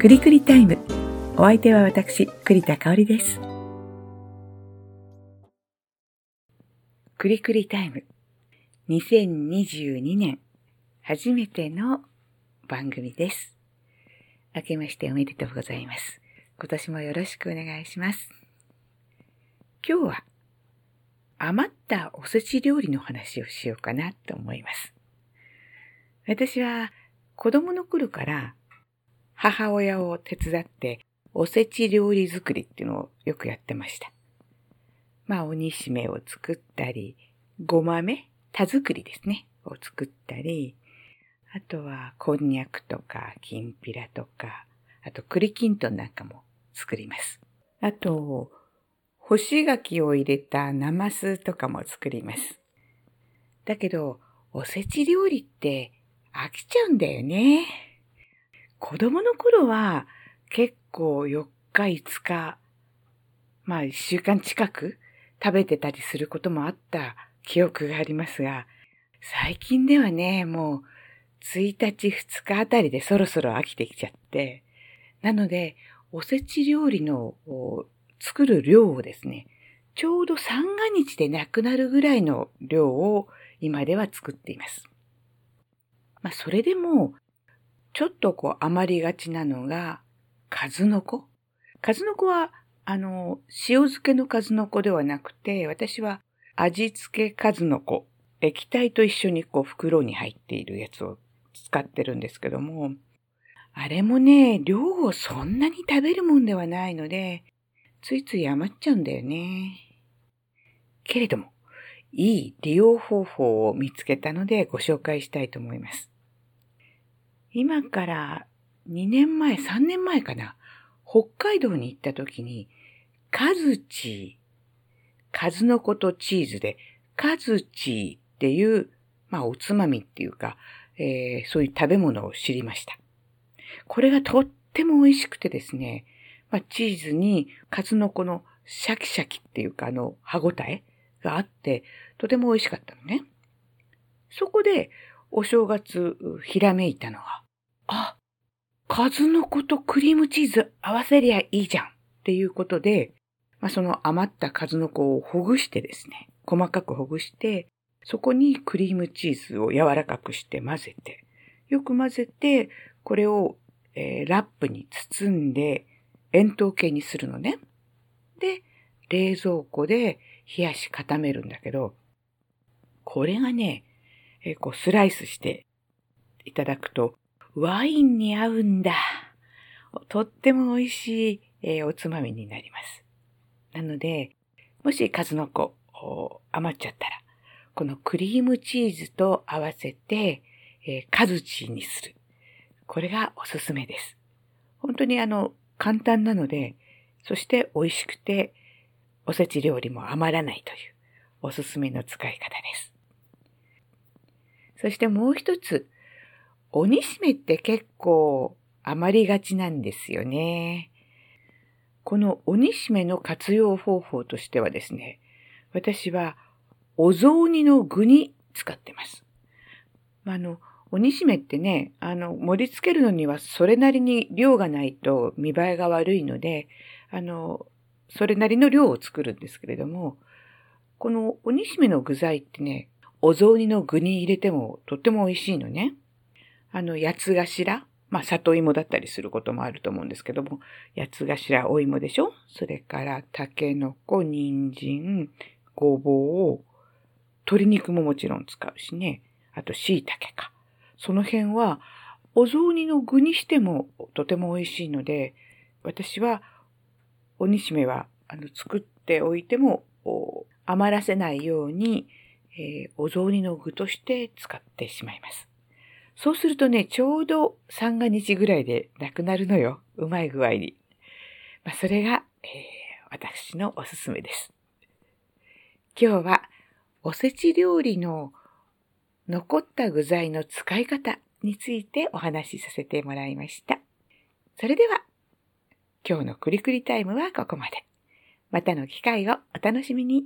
くりくりタイム。お相手は私、栗田香織です。くりくりタイム。2022年、初めての番組です。明けましておめでとうございます。今年もよろしくお願いします。今日は、余ったおせち料理の話をしようかなと思います。私は子供の頃から母親を手伝っておせち料理作りっていうのをよくやってました。まあ、鬼しめを作ったり、ごまめ、田作りですね、を作ったり、あとはこんにゃくとか、きんぴらとか、あと栗きんとんなんかも作ります。あと、干し柿を入れたナマスとかも作ります。だけど、おせち料理って飽きちゃうんだよね。子供の頃は結構4日5日、まあ1週間近く食べてたりすることもあった記憶がありますが、最近ではね、もう1日2日あたりでそろそろ飽きてきちゃって、なので、おせち料理の作る量をですね、ちょうど三が日でなくなるぐらいの量を今では作っています。まあ、それでもちょっとこう余りがちなのが、数の子。数の子は、あの、塩漬けの数の子ではなくて、私は味付け数の子、液体と一緒にこう袋に入っているやつを使ってるんですけども、あれもね、量をそんなに食べるもんではないので、ついつい余っちゃうんだよね。けれども、いい利用方法を見つけたのでご紹介したいと思います。今から2年前、3年前かな、北海道に行った時に、カズチー、数の子とチーズで、カズチーっていう、まあおつまみっていうか、えー、そういう食べ物を知りました。これがとっても美味しくてですね、まあ、チーズに数の子のシャキシャキっていうかあの歯ごたえがあって、とても美味しかったのね。そこでお正月ひらめいたのは、あ、数の子とクリームチーズ合わせりゃいいじゃんっていうことで、まあ、その余った数の子をほぐしてですね、細かくほぐして、そこにクリームチーズを柔らかくして混ぜて、よく混ぜて、これを、えー、ラップに包んで円筒形にするのね。で、冷蔵庫で冷やし固めるんだけど、これがね、えー、こうスライスしていただくと、ワインに合うんだ。とっても美味しい、えー、おつまみになります。なので、もし数の子余っちゃったら、このクリームチーズと合わせて、えー、カズチーにする。これがおすすめです。本当にあの、簡単なので、そして美味しくて、おせち料理も余らないという、おすすめの使い方です。そしてもう一つ、鬼しめって結構余りがちなんですよね。この鬼しめの活用方法としてはですね、私はお雑煮の具に使ってます。あの、鬼しめってね、あの、盛り付けるのにはそれなりに量がないと見栄えが悪いので、あの、それなりの量を作るんですけれども、この鬼しめの具材ってね、お雑煮の具に入れてもとっても美味しいのね。あの、八つ頭まあ、里芋だったりすることもあると思うんですけども、八つ頭お芋でしょ？それから、竹の子、人参、ごぼう、鶏肉ももちろん使うしね。あと、椎茸か。その辺は、お雑煮の具にしてもとても美味しいので、私は、お煮しめは、あの、作っておいても、余らせないように、えー、お雑煮の具として使ってしまいます。そうするとね、ちょうど三が日ぐらいでなくなるのよ。うまい具合に。まあ、それが、えー、私のおすすめです。今日はおせち料理の残った具材の使い方についてお話しさせてもらいました。それでは、今日のくりくりタイムはここまで。またの機会をお楽しみに。